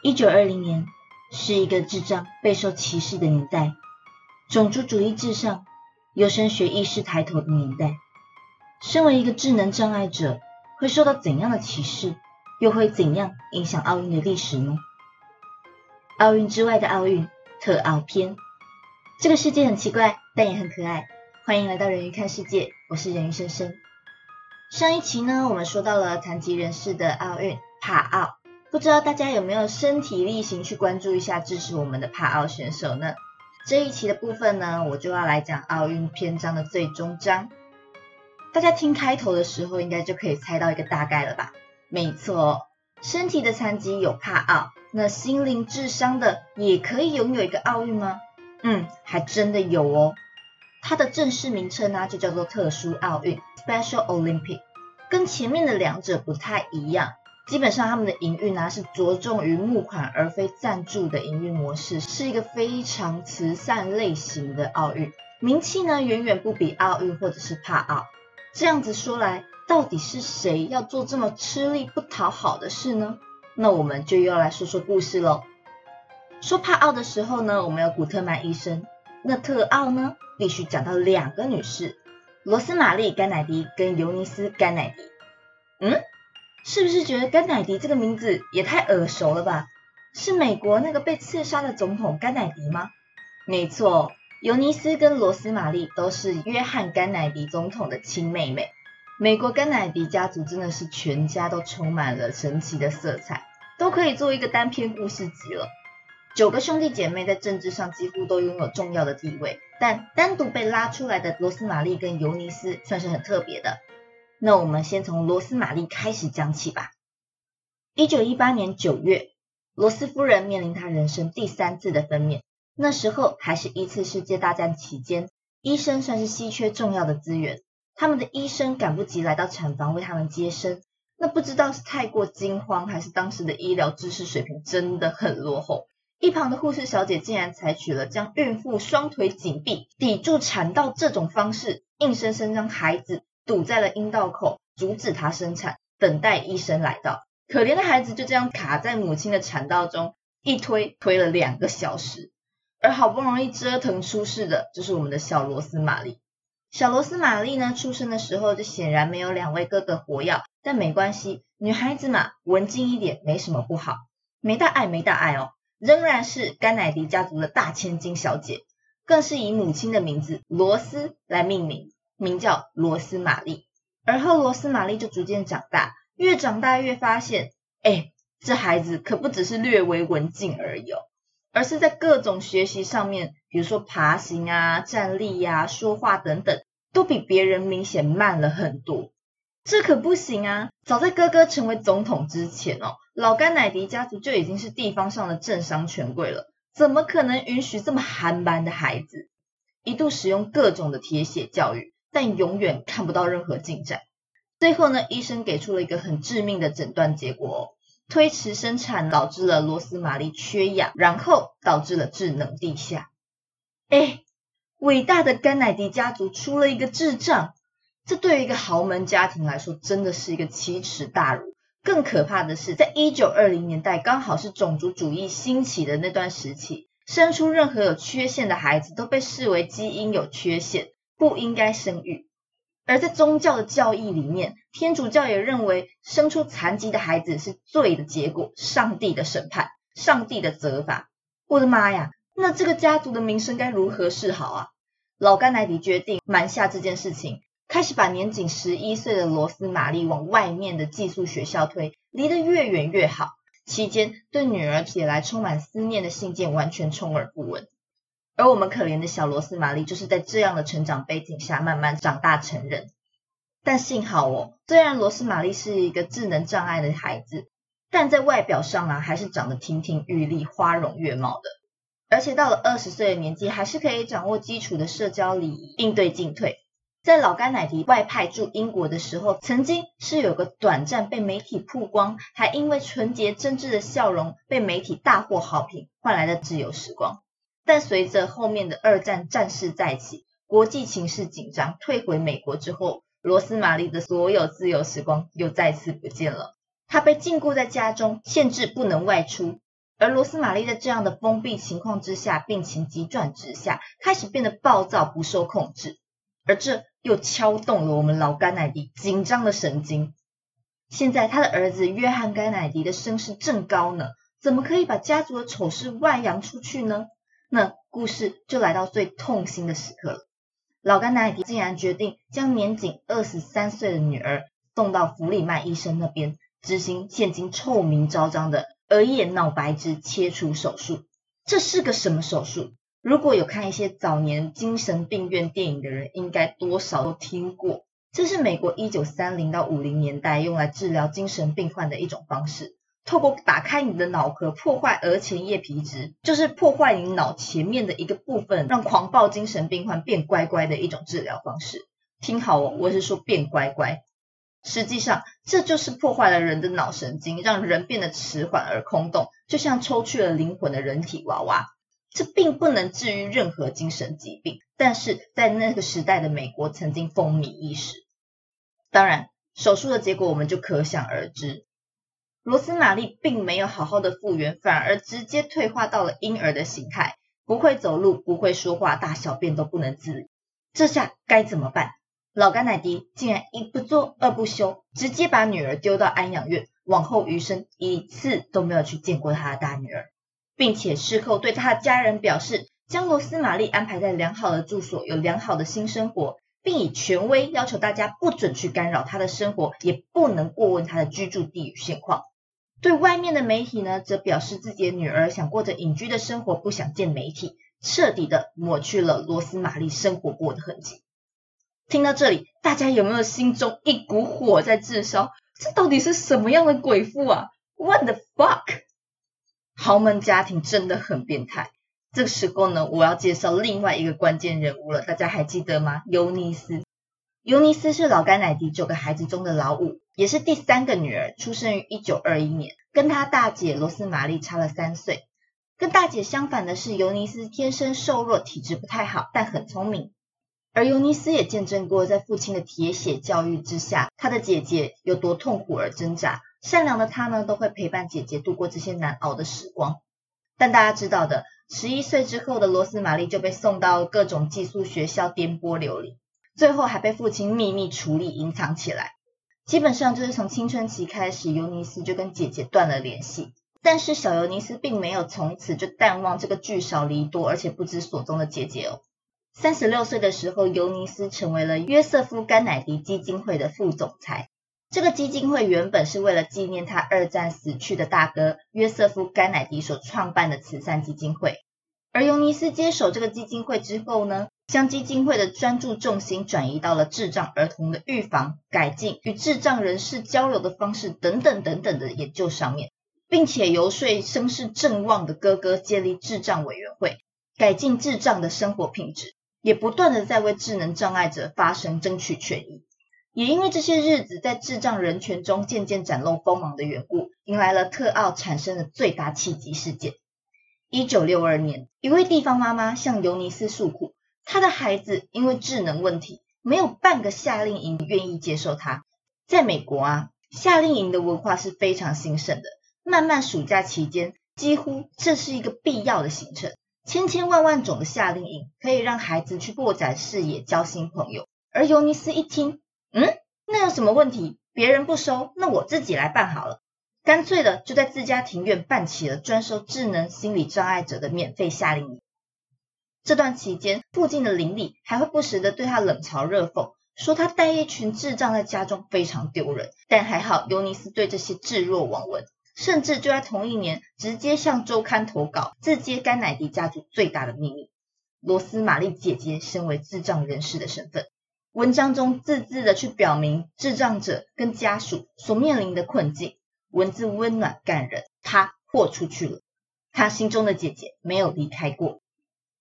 一九二零年是一个智障备受歧视的年代，种族主义至上，优生学意识抬头的年代。身为一个智能障碍者，会受到怎样的歧视？又会怎样影响奥运的历史呢？奥运之外的奥运特奥篇。这个世界很奇怪，但也很可爱。欢迎来到人鱼看世界，我是人鱼生生。上一期呢，我们说到了残疾人士的奥运帕奥。不知道大家有没有身体力行去关注一下支持我们的帕奥选手呢？这一期的部分呢，我就要来讲奥运篇章的最终章。大家听开头的时候，应该就可以猜到一个大概了吧？没错，身体的残疾有帕奥，那心灵智商的也可以拥有一个奥运吗？嗯，还真的有哦。它的正式名称呢，就叫做特殊奥运 （Special Olympic），跟前面的两者不太一样。基本上他们的营运呢是着重于募款而非赞助的营运模式，是一个非常慈善类型的奥运，名气呢远远不比奥运或者是帕奥。这样子说来，到底是谁要做这么吃力不讨好的事呢？那我们就又要来说说故事喽。说帕奥的时候呢，我们有古特曼医生；那特奥呢，必须讲到两个女士，罗斯玛丽甘乃迪跟尤尼斯甘乃迪。嗯？是不是觉得甘乃迪这个名字也太耳熟了吧？是美国那个被刺杀的总统甘乃迪吗？没错，尤尼斯跟罗斯玛丽都是约翰甘乃迪总统的亲妹妹。美国甘乃迪家族真的是全家都充满了神奇的色彩，都可以做一个单篇故事集了。九个兄弟姐妹在政治上几乎都拥有重要的地位，但单独被拉出来的罗斯玛丽跟尤尼斯算是很特别的。那我们先从罗斯玛丽开始讲起吧。一九一八年九月，罗斯夫人面临她人生第三次的分娩。那时候还是一次世界大战期间，医生算是稀缺重要的资源。他们的医生赶不及来到产房为他们接生。那不知道是太过惊慌，还是当时的医疗知识水平真的很落后。一旁的护士小姐竟然采取了将孕妇双腿紧闭、抵住产道这种方式，硬生生将孩子。堵在了阴道口，阻止她生产，等待医生来到。可怜的孩子就这样卡在母亲的产道中，一推推了两个小时。而好不容易折腾出世的，就是我们的小罗斯玛丽。小罗斯玛丽呢，出生的时候就显然没有两位哥哥活跃，但没关系，女孩子嘛，文静一点没什么不好。没大碍，没大碍哦，仍然是甘乃迪家族的大千金小姐，更是以母亲的名字罗斯来命名。名叫罗斯玛丽，而后罗斯玛丽就逐渐长大，越长大越发现，哎，这孩子可不只是略微文静而已，而是在各种学习上面，比如说爬行啊、站立呀、说话等等，都比别人明显慢了很多。这可不行啊！早在哥哥成为总统之前哦，老甘乃迪家族就已经是地方上的政商权贵了，怎么可能允许这么憨班的孩子？一度使用各种的铁血教育。但永远看不到任何进展。最后呢，医生给出了一个很致命的诊断结果：推迟生产导致了罗斯玛丽缺氧，然后导致了智能地下。哎，伟大的甘乃迪家族出了一个智障，这对于一个豪门家庭来说真的是一个奇耻大辱。更可怕的是，在一九二零年代，刚好是种族主义兴起的那段时期，生出任何有缺陷的孩子都被视为基因有缺陷。不应该生育，而在宗教的教义里面，天主教也认为生出残疾的孩子是罪的结果，上帝的审判，上帝的责罚。我的妈呀，那这个家族的名声该如何是好啊？老甘乃迪决定瞒下这件事情，开始把年仅十一岁的罗斯玛丽往外面的寄宿学校推，离得越远越好。期间对女儿写来充满思念的信件完全充耳不闻。而我们可怜的小罗斯玛丽就是在这样的成长背景下慢慢长大成人。但幸好哦，虽然罗斯玛丽是一个智能障碍的孩子，但在外表上啊还是长得亭亭玉立、花容月貌的。而且到了二十岁的年纪，还是可以掌握基础的社交礼仪，应对进退。在老甘乃迪外派驻英国的时候，曾经是有个短暂被媒体曝光，还因为纯洁真挚的笑容被媒体大获好评换来的自由时光。但随着后面的二战战事再起，国际情势紧张，退回美国之后，罗斯玛丽的所有自由时光又再次不见了。她被禁锢在家中，限制不能外出。而罗斯玛丽在这样的封闭情况之下，病情急转直下，开始变得暴躁不受控制，而这又敲动了我们老甘乃迪紧张的神经。现在他的儿子约翰甘乃迪的声势正高呢，怎么可以把家族的丑事外扬出去呢？那故事就来到最痛心的时刻了。老甘乃迪竟然决定将年仅二十三岁的女儿送到弗里曼医生那边执行现今臭名昭彰的额叶脑白质切除手术。这是个什么手术？如果有看一些早年精神病院电影的人，应该多少都听过。这是美国一九三零到五零年代用来治疗精神病患的一种方式。透过打开你的脑壳，破坏额前叶皮质，就是破坏你脑前面的一个部分，让狂暴精神病患变乖乖的一种治疗方式。听好哦，我是说变乖乖。实际上，这就是破坏了人的脑神经，让人变得迟缓而空洞，就像抽去了灵魂的人体娃娃。这并不能治愈任何精神疾病，但是在那个时代的美国曾经风靡一时。当然，手术的结果我们就可想而知。罗斯玛丽并没有好好的复原，反而直接退化到了婴儿的形态，不会走路，不会说话，大小便都不能自理。这下该怎么办？老甘乃迪竟然一不做二不休，直接把女儿丢到安养院，往后余生一次都没有去见过他的大女儿，并且事后对他的家人表示，将罗斯玛丽安排在良好的住所，有良好的新生活，并以权威要求大家不准去干扰他的生活，也不能过问他的居住地与现况。对外面的媒体呢，则表示自己的女儿想过着隐居的生活，不想见媒体，彻底的抹去了罗斯玛丽生活过的痕迹。听到这里，大家有没有心中一股火在自烧？这到底是什么样的鬼父啊？What the fuck？豪门家庭真的很变态。这个时候呢，我要介绍另外一个关键人物了，大家还记得吗？尤尼斯。尤尼斯是老甘乃迪九个孩子中的老五。也是第三个女儿，出生于一九二一年，跟她大姐罗斯玛丽差了三岁。跟大姐相反的是，尤尼斯天生瘦弱，体质不太好，但很聪明。而尤尼斯也见证过，在父亲的铁血教育之下，他的姐姐有多痛苦而挣扎。善良的他呢，都会陪伴姐姐度过这些难熬的时光。但大家知道的，十一岁之后的罗斯玛丽就被送到各种寄宿学校，颠簸流离，最后还被父亲秘密处理，隐藏起来。基本上就是从青春期开始，尤尼斯就跟姐姐断了联系。但是小尤尼斯并没有从此就淡忘这个聚少离多而且不知所踪的姐姐哦。三十六岁的时候，尤尼斯成为了约瑟夫甘乃迪基金会的副总裁。这个基金会原本是为了纪念他二战死去的大哥约瑟夫甘乃迪所创办的慈善基金会。而尤尼斯接手这个基金会之后呢？将基金会的专注重心转移到了智障儿童的预防、改进与智障人士交流的方式等等等等的研究上面，并且游说声势正旺的哥哥建立智障委员会，改进智障的生活品质，也不断的在为智能障碍者发声，争取权益。也因为这些日子在智障人权中渐渐展露锋芒的缘故，迎来了特奥产生的最大契机事件。一九六二年，一位地方妈妈向尤尼斯诉苦。她的孩子因为智能问题，没有半个夏令营愿意接受他。在美国啊，夏令营的文化是非常兴盛的。漫漫暑假期间，几乎这是一个必要的行程。千千万万种的夏令营可以让孩子去拓展视野、交新朋友。而尤尼斯一听，嗯，那有什么问题？别人不收，那我自己来办好了。干脆的就在自家庭院办起了专收智能心理障碍者的免费夏令营。这段期间，附近的邻里还会不时的对他冷嘲热讽，说他带一群智障在家中非常丢人。但还好，尤尼斯对这些置若罔闻，甚至就在同一年，直接向周刊投稿，自揭甘乃迪家族最大的秘密——罗斯玛丽姐姐身为智障人士的身份。文章中字字的去表明智障者跟家属所面临的困境，文字温暖感人。他豁出去了，他心中的姐姐没有离开过。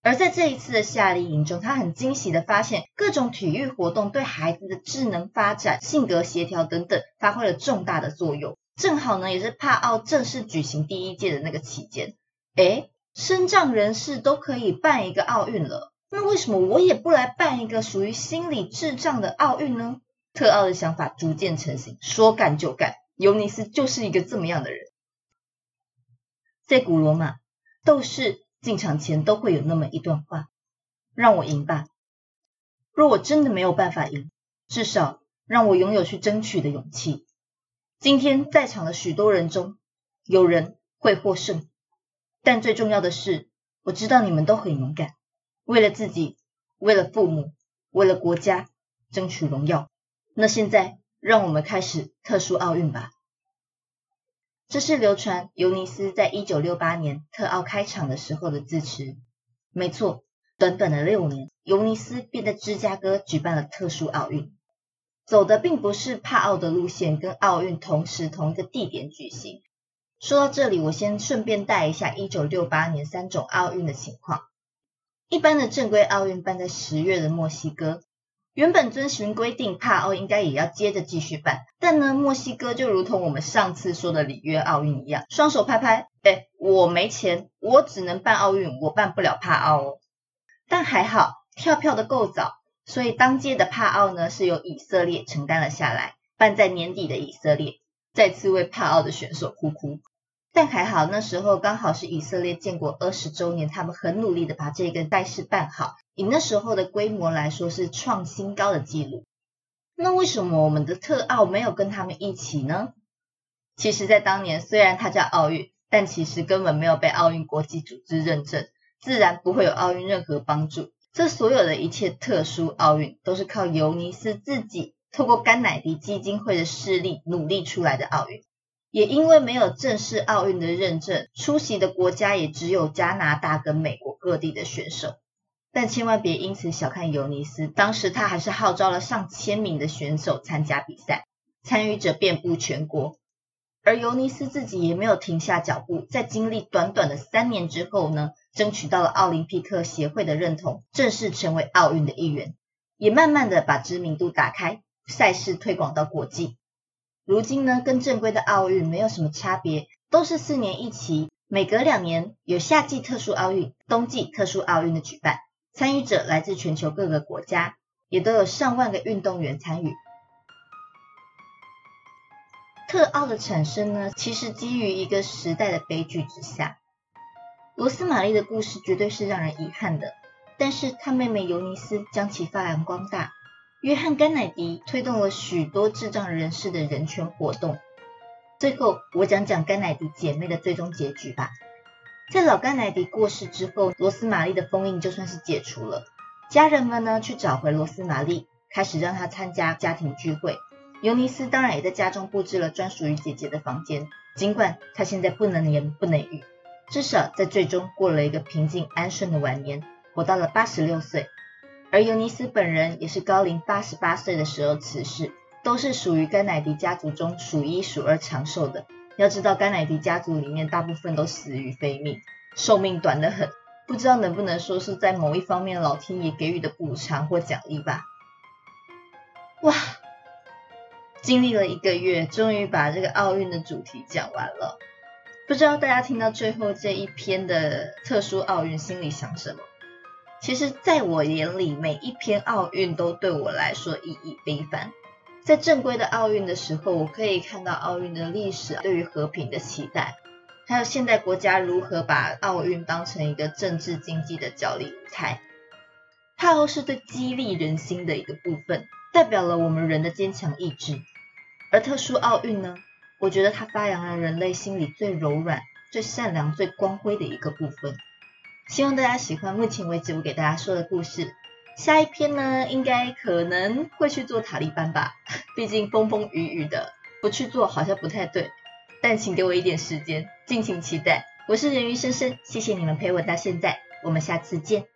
而在这一次的夏令营中，他很惊喜的发现，各种体育活动对孩子的智能发展、性格协调等等发挥了重大的作用。正好呢，也是帕奥正式举行第一届的那个期间，诶，身障人士都可以办一个奥运了，那为什么我也不来办一个属于心理智障的奥运呢？特奥的想法逐渐成型，说干就干，尤尼斯就是一个这么样的人。在古罗马，斗士进场前都会有那么一段话：“让我赢吧。”若我真的没有办法赢，至少让我拥有去争取的勇气。今天在场的许多人中，有人会获胜，但最重要的是，我知道你们都很勇敢，为了自己，为了父母，为了国家，争取荣耀。那现在，让我们开始特殊奥运吧。这是流传尤尼斯在一九六八年特奥开场的时候的致辞。没错，短短的六年。尤尼斯便在芝加哥举办了特殊奥运，走的并不是帕奥的路线，跟奥运同时同一个地点举行。说到这里，我先顺便带一下一九六八年三种奥运的情况。一般的正规奥运办在十月的墨西哥，原本遵循规定，帕奥应该也要接着继续办，但呢，墨西哥就如同我们上次说的里约奥运一样，双手拍拍，哎，我没钱，我只能办奥运，我办不了帕奥哦。但还好。跳票的够早，所以当届的帕奥呢是由以色列承担了下来，办在年底的以色列再次为帕奥的选手哭哭。但还好那时候刚好是以色列建国二十周年，他们很努力的把这个赛事办好，以那时候的规模来说是创新高的纪录。那为什么我们的特奥没有跟他们一起呢？其实，在当年虽然它叫奥运，但其实根本没有被奥运国际组织认证，自然不会有奥运任何帮助。这所有的一切特殊奥运，都是靠尤尼斯自己透过甘乃迪基金会的势力努力出来的奥运。也因为没有正式奥运的认证，出席的国家也只有加拿大跟美国各地的选手。但千万别因此小看尤尼斯，当时他还是号召了上千名的选手参加比赛，参与者遍布全国。而尤尼斯自己也没有停下脚步，在经历短短的三年之后呢？争取到了奥林匹克协会的认同，正式成为奥运的一员，也慢慢的把知名度打开，赛事推广到国际。如今呢，跟正规的奥运没有什么差别，都是四年一期，每隔两年有夏季特殊奥运、冬季特殊奥运的举办，参与者来自全球各个国家，也都有上万个运动员参与。特奥的产生呢，其实基于一个时代的悲剧之下。罗斯玛丽的故事绝对是让人遗憾的，但是她妹妹尤尼斯将其发扬光大。约翰甘乃迪推动了许多智障人士的人权活动。最后，我讲讲甘乃迪姐妹的最终结局吧。在老甘乃迪过世之后，罗斯玛丽的封印就算是解除了。家人们呢去找回罗斯玛丽，开始让她参加家庭聚会。尤尼斯当然也在家中布置了专属于姐姐的房间，尽管她现在不能言不能语。至少在最终过了一个平静安顺的晚年，活到了八十六岁。而尤尼斯本人也是高龄八十八岁的时候辞世，都是属于甘乃迪家族中数一数二长寿的。要知道，甘乃迪家族里面大部分都死于非命，寿命短得很。不知道能不能说是在某一方面老天爷给予的补偿或奖励吧？哇，经历了一个月，终于把这个奥运的主题讲完了。不知道大家听到最后这一篇的特殊奥运心里想什么？其实，在我眼里，每一篇奥运都对我来说意义非凡。在正规的奥运的时候，我可以看到奥运的历史对于和平的期待，还有现代国家如何把奥运当成一个政治经济的角力舞台。帕奥是对激励人心的一个部分，代表了我们人的坚强意志。而特殊奥运呢？我觉得它发扬了人类心里最柔软、最善良、最光辉的一个部分。希望大家喜欢目前为止我给大家说的故事。下一篇呢，应该可能会去做塔利班吧，毕竟风风雨雨的，不去做好像不太对。但请给我一点时间，敬请期待。我是人鱼深深，谢谢你们陪我到现在，我们下次见。